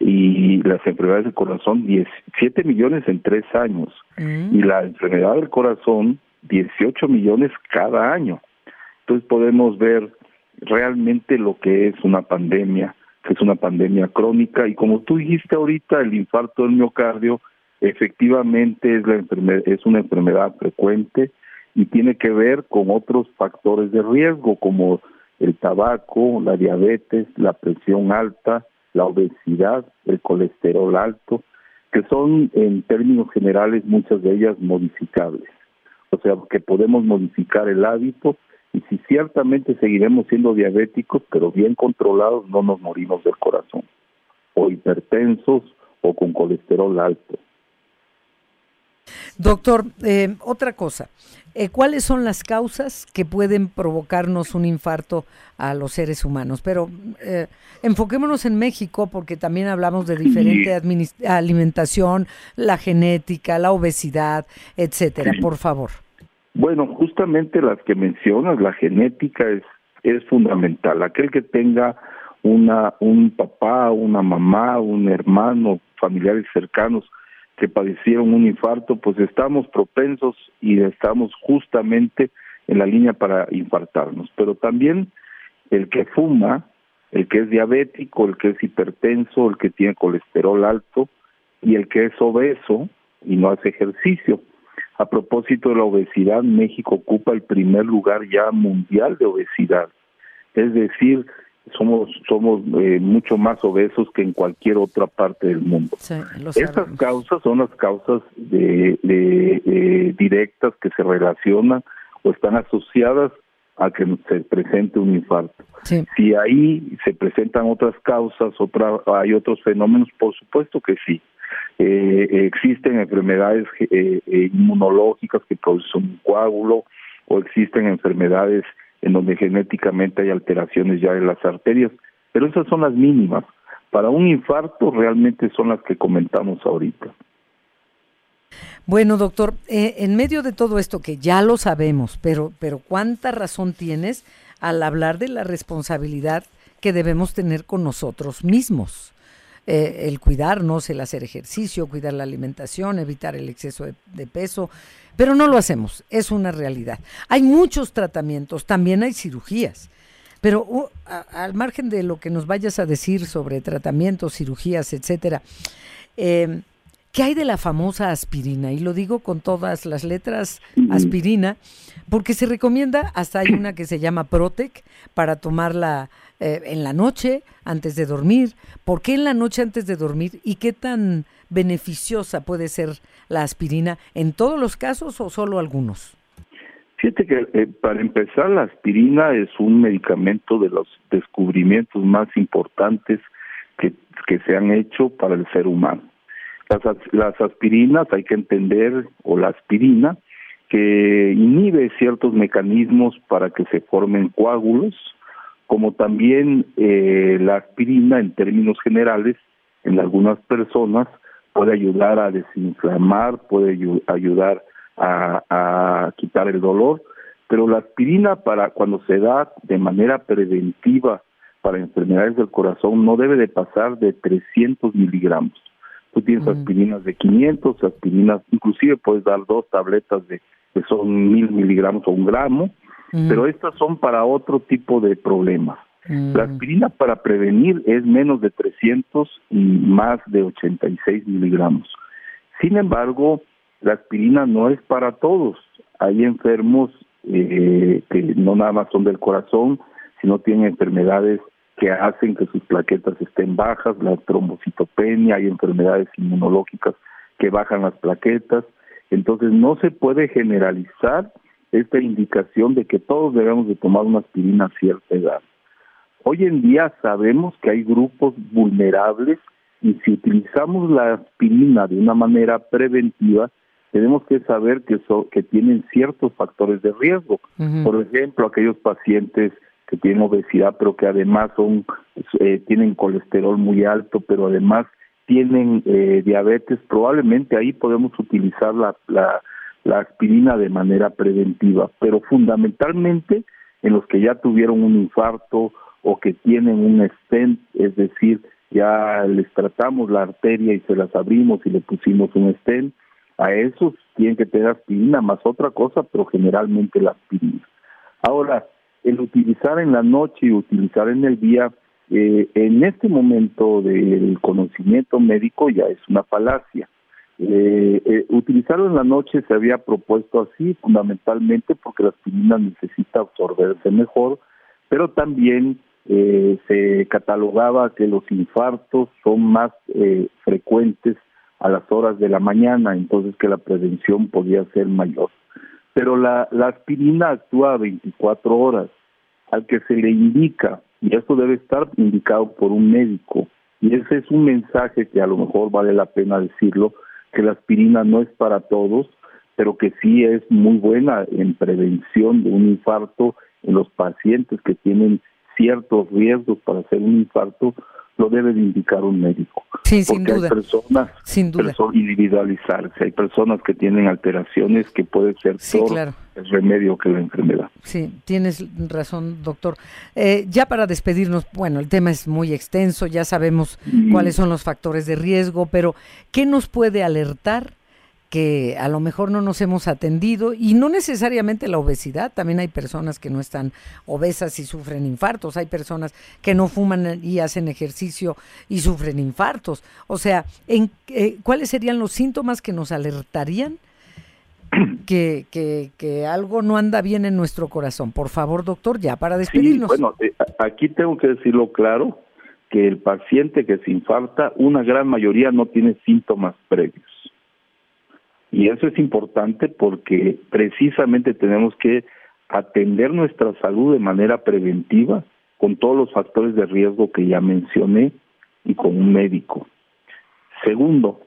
y las enfermedades del corazón 17 millones en tres años mm. y la enfermedad del corazón 18 millones cada año. Entonces podemos ver realmente lo que es una pandemia, que es una pandemia crónica y como tú dijiste ahorita, el infarto del miocardio efectivamente es, la enfermedad, es una enfermedad frecuente y tiene que ver con otros factores de riesgo como el tabaco, la diabetes, la presión alta, la obesidad, el colesterol alto, que son en términos generales muchas de ellas modificables. O sea, que podemos modificar el hábito y si ciertamente seguiremos siendo diabéticos, pero bien controlados, no nos morimos del corazón, o hipertensos o con colesterol alto. Doctor, eh, otra cosa, eh, ¿cuáles son las causas que pueden provocarnos un infarto a los seres humanos? Pero eh, enfoquémonos en México porque también hablamos de diferente alimentación, la genética, la obesidad, etcétera. Por favor. Bueno, justamente las que mencionas, la genética es es fundamental. Aquel que tenga una un papá, una mamá, un hermano, familiares cercanos que padecieron un infarto, pues estamos propensos y estamos justamente en la línea para infartarnos. Pero también el que fuma, el que es diabético, el que es hipertenso, el que tiene colesterol alto y el que es obeso y no hace ejercicio. A propósito de la obesidad, México ocupa el primer lugar ya mundial de obesidad. es decir, somos somos eh, mucho más obesos que en cualquier otra parte del mundo. Estas causas son las causas de, de, directas que se relacionan o están asociadas a que se presente un infarto. Si ahí se presentan otras causas, otra, hay otros fenómenos, por supuesto que sí. Eh, existen enfermedades eh, inmunológicas que producen un coágulo o existen enfermedades en donde genéticamente hay alteraciones ya en las arterias, pero esas son las mínimas. Para un infarto realmente son las que comentamos ahorita. Bueno, doctor, eh, en medio de todo esto que ya lo sabemos, pero, pero cuánta razón tienes al hablar de la responsabilidad que debemos tener con nosotros mismos. Eh, el cuidarnos, el hacer ejercicio, cuidar la alimentación, evitar el exceso de, peso, pero no lo hacemos, es una realidad. Hay muchos tratamientos, también hay cirugías, pero uh, al margen de lo que nos vayas a decir sobre tratamientos, cirugías, etcétera, eh, ¿qué hay de la famosa aspirina? Y lo digo con todas las letras, aspirina, porque se recomienda, hasta hay una que se llama Protec, para tomarla eh, en la noche antes de dormir. ¿Por qué en la noche antes de dormir? ¿Y qué tan beneficiosa puede ser la aspirina en todos los casos o solo algunos? Fíjate que eh, para empezar la aspirina es un medicamento de los descubrimientos más importantes que, que se han hecho para el ser humano. Las, las aspirinas hay que entender, o la aspirina, que inhibe ciertos mecanismos para que se formen coágulos, como también eh, la aspirina en términos generales en algunas personas puede ayudar a desinflamar, puede ayudar a, quitar el dolor, pero la aspirina para cuando se da de manera preventiva para enfermedades del corazón no debe de pasar de 300 miligramos. Tú tienes aspirinas de 500, aspirinas, inclusive puedes dar dos tabletas de que son mil miligramos o un gramo, pero estas son para otro tipo de problemas. La aspirina para prevenir es menos de 300 y más de 86 miligramos. Sin embargo, la aspirina no es para todos. Hay enfermos eh, que no nada más son del corazón, sino tienen enfermedades que hacen que sus plaquetas estén bajas, la trombocitopenia, hay enfermedades inmunológicas que bajan las plaquetas. Entonces no se puede generalizar esta indicación de que todos debemos de tomar una aspirina a cierta edad. Hoy en día sabemos que hay grupos vulnerables y si utilizamos la aspirina de una manera preventiva, tenemos que saber que, que tienen ciertos factores de riesgo. Por ejemplo, aquellos pacientes que tienen obesidad, pero que además son eh, tienen colesterol muy alto, pero además tienen eh, diabetes, probablemente ahí podemos utilizar la, la la aspirina de manera preventiva, pero fundamentalmente en los que ya tuvieron un infarto o que tienen un stent, es decir, ya les tratamos la arteria y se las abrimos y le pusimos un stent, a esos tienen que tener aspirina más otra cosa, pero generalmente la aspirina. Ahora, el utilizar en la noche y utilizar en el día, eh, en este momento del conocimiento médico ya es una falacia. Eh, eh, utilizarlo en la noche se había propuesto así, fundamentalmente porque la aspirina necesita absorberse mejor, pero también eh, se catalogaba que los infartos son más eh, frecuentes a las horas de la mañana, entonces que la prevención podía ser mayor. Pero la, aspirina actúa a 24 horas, al que se le indica, y esto debe estar indicado por un médico, y ese es un mensaje que a lo mejor vale la pena decirlo, que la aspirina no es para todos, pero que sí es muy buena en prevención de un infarto en los pacientes que tienen ciertos riesgos para hacer un infarto, lo debe de indicar un médico. Sí, sin duda. Hay personas, sin duda. individualizarse, hay personas que tienen alteraciones que puede ser el remedio que la enfermedad. Sí, tienes razón, doctor. Eh, ya para despedirnos, bueno, el tema es muy extenso, ya sabemos cuáles son los factores de riesgo, pero ¿qué nos puede alertar que a lo mejor no nos hemos atendido y no necesariamente la obesidad, también hay personas que no están obesas y sufren infartos, hay personas que no fuman y hacen ejercicio y sufren infartos. O sea, ¿en, eh, ¿cuáles serían los síntomas que nos alertarían que, que, que, algo no anda bien en nuestro corazón. Por favor, doctor, ya para despedirnos. bueno, eh, aquí tengo que decirlo claro, que el paciente que se infarta, una gran mayoría no tiene síntomas previos. Y eso es importante porque precisamente tenemos que atender nuestra salud de manera preventiva con todos los factores de riesgo que ya mencioné y con un médico. Segundo,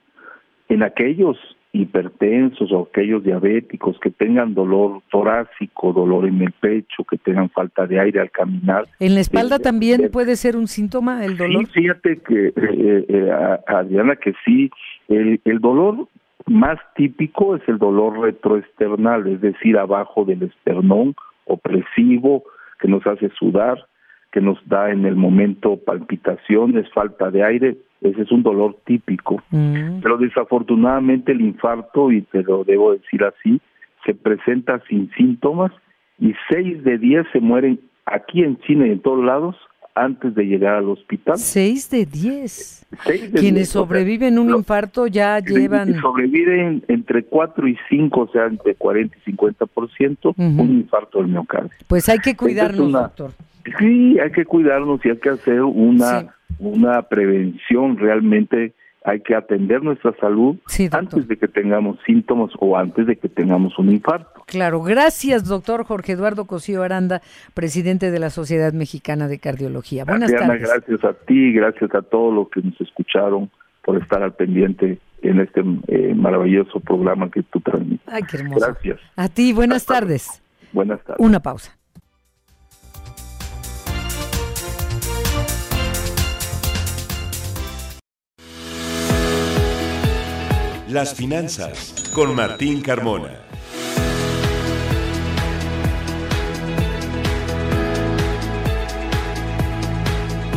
en aquellos hipertensos o aquellos diabéticos que tengan dolor torácico, dolor en el pecho, que tengan falta de aire al caminar. ¿En la espalda también puede ser un síntoma el dolor? Sí, fíjate que, eh, eh, Adriana, que sí, el, el dolor más típico es el dolor retroesternal, es decir, abajo del esternón, opresivo, que nos hace sudar, que nos da en el momento palpitaciones, falta de aire, ese es un dolor típico. Mm. Pero desafortunadamente el infarto, y te lo debo decir así, se presenta sin síntomas y seis de diez se mueren aquí en China y en todos lados antes de llegar al hospital. Seis de diez. Quienes sobreviven un infarto ya llevan... Sobreviven entre 4 y 5, o sea, entre 40 y 50%, un infarto del miocardio. Pues hay que cuidarnos, doctor. Sí, hay que cuidarnos y hay que hacer una, una prevención realmente hay que atender nuestra salud antes de que tengamos síntomas o antes de que tengamos un infarto. Claro, gracias doctor Jorge Eduardo Cosío Aranda, presidente de la Sociedad Mexicana de Cardiología. Buenas tardes. Gracias a ti, gracias a todos los que nos escucharon por estar al pendiente en este eh, maravilloso programa que tú transmites. Ay, qué hermoso. Gracias. A ti, buenas tardes. Buenas tardes. Una pausa. Las finanzas con Martín Carmona.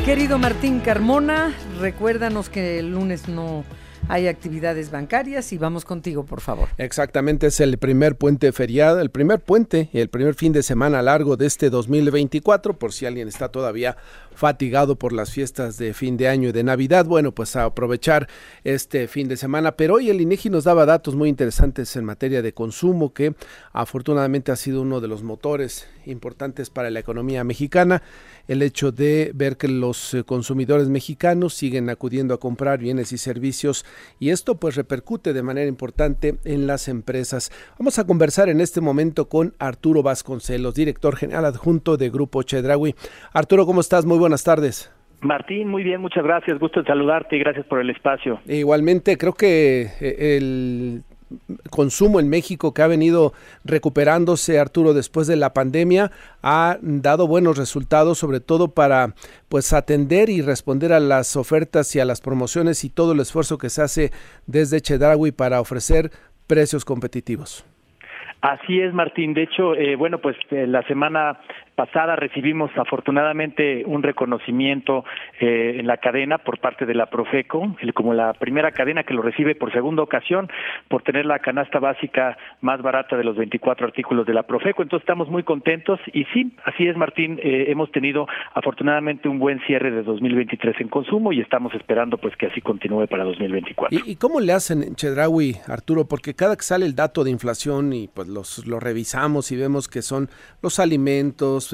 Querido Martín Carmona, recuérdanos que el lunes no hay actividades bancarias y vamos contigo, por favor. Exactamente, es el primer puente feriado, el primer puente, el primer fin de semana largo de este 2024, por si alguien está todavía fatigado por las fiestas de fin de año y de Navidad, bueno, pues a aprovechar este fin de semana. Pero hoy el INEGI nos daba datos muy interesantes en materia de consumo, que afortunadamente ha sido uno de los motores importantes para la economía mexicana. El hecho de ver que los eh, consumidores mexicanos siguen acudiendo a comprar bienes y servicios y esto pues repercute de manera importante en las empresas. Vamos a conversar en este momento con Arturo Vasconcelos, director general adjunto de Grupo Chedraui. Arturo, ¿cómo estás? Muy buenas tardes. Martín, muy bien, muchas gracias. Gusto en saludarte y gracias por el espacio. Igualmente, creo que eh, el consumo en México que ha venido recuperándose Arturo después de la pandemia ha dado buenos resultados sobre todo para pues atender y responder a las ofertas y a las promociones y todo el esfuerzo que se hace desde Chedraui para ofrecer precios competitivos. Así es, Martín. De hecho, eh, bueno, pues eh, la semana pasada recibimos afortunadamente un reconocimiento eh, en la cadena por parte de la Profeco, como la primera cadena que lo recibe por segunda ocasión por tener la canasta básica más barata de los 24 artículos de la Profeco. Entonces estamos muy contentos y sí, así es Martín, eh, hemos tenido afortunadamente un buen cierre de 2023 en consumo y estamos esperando pues que así continúe para 2024. ¿Y, y cómo le hacen en Chedraui, Arturo? Porque cada que sale el dato de inflación y pues los lo revisamos y vemos que son los alimentos,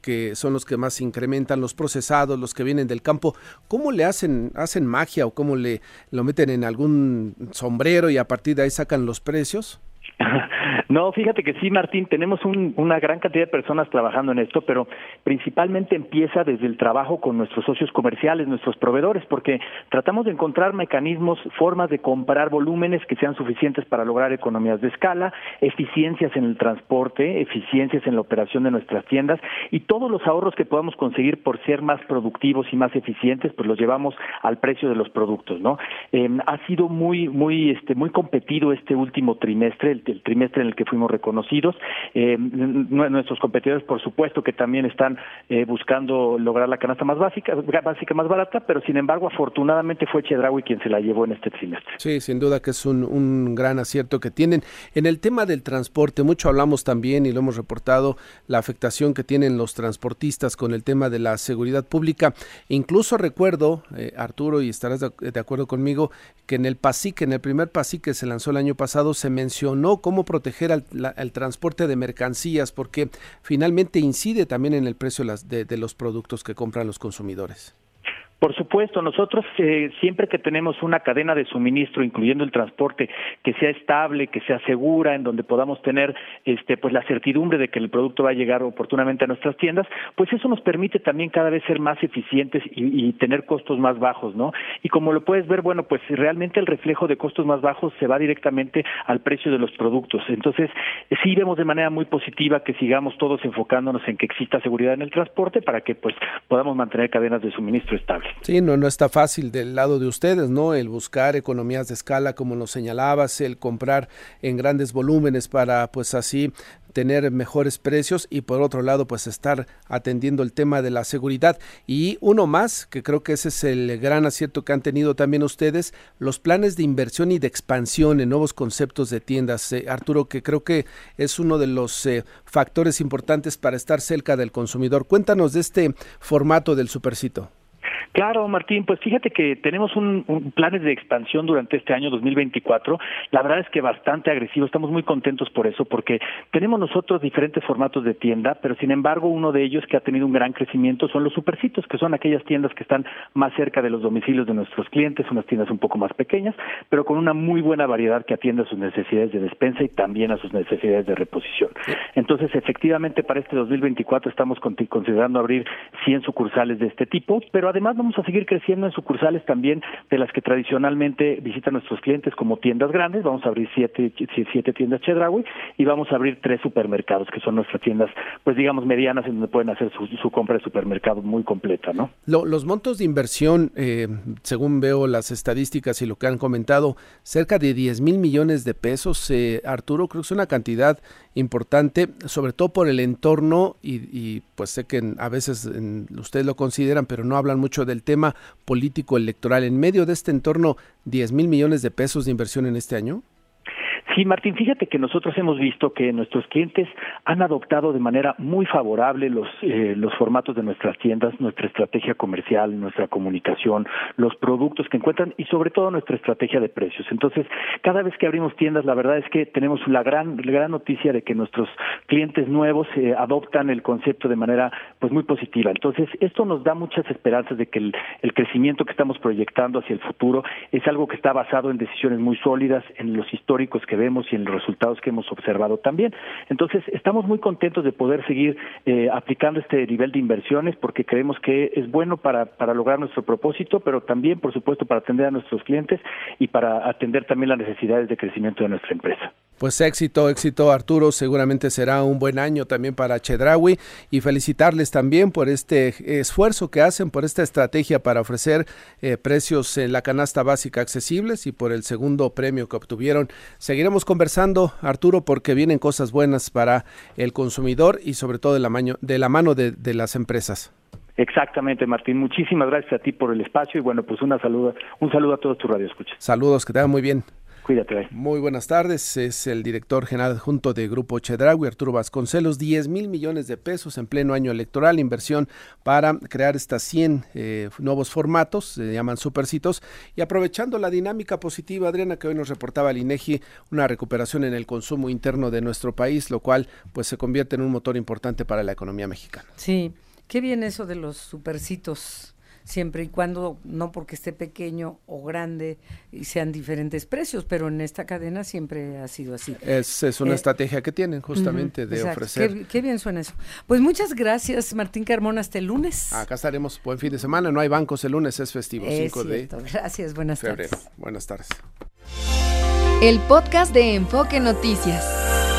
que son los que más incrementan, los procesados, los que vienen del campo, ¿cómo le hacen, hacen magia o cómo le lo meten en algún sombrero y a partir de ahí sacan los precios? No, fíjate que sí, Martín, tenemos una gran cantidad de personas trabajando en esto, pero principalmente empieza desde el trabajo con nuestros socios comerciales, nuestros proveedores, porque tratamos de encontrar mecanismos, formas de comprar volúmenes que sean suficientes para lograr economías de escala, eficiencias en el transporte, eficiencias en la operación de nuestras tiendas y todos los ahorros que podamos conseguir por ser más productivos y más eficientes, pues los llevamos al precio de los productos, ¿no? Em, ha sido muy, muy, este, muy competido este último trimestre, el, el trimestre en el que fuimos reconocidos. Eh, nuestros competidores, por supuesto, que también están eh, buscando lograr la canasta más básica, básica más barata, pero sin embargo, afortunadamente fue Chedraui quien se la llevó en este trimestre. Sí, sin duda que es un, gran acierto que tienen. En el tema del transporte, mucho hablamos también y lo hemos reportado, la afectación que tienen los transportistas con el tema de la seguridad pública. Incluso recuerdo, eh, Arturo, y estarás de, acuerdo conmigo, que en el PASIC, en el primer PASIC que se lanzó el año pasado, se mencionó cómo proteger atender al, transporte de mercancías, porque finalmente incide también en el precio de los productos que compran los consumidores. Por supuesto, nosotros eh, siempre que tenemos una cadena de suministro, incluyendo el transporte, que sea estable, que sea segura, en donde podamos tener este, pues la certidumbre de que el producto va a llegar oportunamente a nuestras tiendas, pues eso nos permite también cada vez ser más eficientes y, tener costos más bajos, ¿no? Y como lo puedes ver, bueno, pues realmente el reflejo de costos más bajos se va directamente al precio de los productos. Entonces, sí vemos de manera muy positiva que sigamos todos enfocándonos en que exista seguridad en el transporte para que pues podamos mantener cadenas de suministro estables. Sí, no, no está fácil del lado de ustedes, ¿no? El buscar economías de escala, como lo señalabas, el comprar en grandes volúmenes para, pues así, tener mejores precios y por otro lado pues estar atendiendo el tema de la seguridad. Y uno más que creo que ese es el gran acierto que han tenido también ustedes los planes de inversión y de expansión en nuevos conceptos de tiendas. Eh, Arturo que creo que es uno de los eh, factores importantes para estar cerca del consumidor. Cuéntanos de este formato del supercito Claro, Martín, pues fíjate que tenemos un, planes de expansión durante este año 2024. La verdad es que bastante agresivo. Estamos muy contentos por eso, porque tenemos nosotros diferentes formatos de tienda, pero sin embargo uno de ellos que ha tenido un gran crecimiento son los supercitos, que son aquellas tiendas que están más cerca de los domicilios de nuestros clientes, unas tiendas un poco más pequeñas, pero con una muy buena variedad que atiende a sus necesidades de despensa y también a sus necesidades de reposición. Entonces, efectivamente, para este 2024 estamos considerando abrir 100 sucursales de este tipo, pero además vamos a seguir creciendo en sucursales también de las que tradicionalmente visitan nuestros clientes como tiendas grandes. Vamos a abrir siete, siete tiendas Chedraui y vamos a abrir tres supermercados, que son nuestras tiendas, pues digamos, medianas, en donde pueden hacer su, compra de supermercado muy completa, ¿no? los montos de inversión, eh, según veo las estadísticas y lo que han comentado, cerca de 10 mil millones de pesos. Eh, Arturo, creo que es una cantidad importante, sobre todo por el entorno y, pues sé que a veces ustedes lo consideran, pero no hablan mucho del tema político electoral. En medio de este entorno, 10 mil millones de pesos de inversión en este año. Sí, Martín, fíjate que nosotros hemos visto que nuestros clientes han adoptado de manera muy favorable los, eh, los formatos de nuestras tiendas, nuestra estrategia comercial, nuestra comunicación, los productos que encuentran y sobre todo nuestra estrategia de precios. Entonces, cada vez que abrimos tiendas, la verdad es que tenemos la gran, gran noticia de que nuestros clientes nuevos eh, adoptan el concepto de manera pues muy positiva. Entonces, esto nos da muchas esperanzas de que el, el crecimiento que estamos proyectando hacia el futuro es algo que está basado en decisiones muy sólidas, en los históricos que vemos y en los resultados que hemos observado también. Entonces, estamos muy contentos de poder seguir eh, aplicando este nivel de inversiones porque creemos que es bueno para, para lograr nuestro propósito, pero también, por supuesto, para atender a nuestros clientes y para atender también las necesidades de crecimiento de nuestra empresa. Pues éxito, éxito Arturo, seguramente será un buen año también para Chedraui y felicitarles también por este esfuerzo que hacen, por esta estrategia para ofrecer eh, precios en la canasta básica accesibles y por el segundo premio que obtuvieron. Seguiremos conversando, Arturo, porque vienen cosas buenas para el consumidor y sobre todo de la, mano de, la mano de, de las empresas. Exactamente, Martín. Muchísimas gracias a ti por el espacio y bueno, pues una saluda, un saludo a todos tus radioescuchas. Saludos, que te muy bien. Cuídate. Muy buenas tardes. Es el director general adjunto de Grupo Chedraui, Arturo Vasconcelos. 10 mil millones de pesos en pleno año electoral, inversión para crear estas 100 eh, nuevos formatos, se llaman supercitos. Y aprovechando la dinámica positiva, Adriana, que hoy nos reportaba el INEGI, una recuperación en el consumo interno de nuestro país, lo cual pues se convierte en un motor importante para la economía mexicana. Sí, qué bien eso de los supercitos siempre y cuando, no porque esté pequeño o grande y sean diferentes precios, pero en esta cadena siempre ha sido así. Es, es una eh, estrategia que tienen justamente de ofrecer. Qué, bien suena eso. Pues muchas gracias, Martín Carmona, hasta el lunes. Acá estaremos, buen fin de semana, no hay bancos, el lunes es festivo, 5 de Gracias, buenas tardes. Buenas tardes. El podcast de Enfoque Noticias.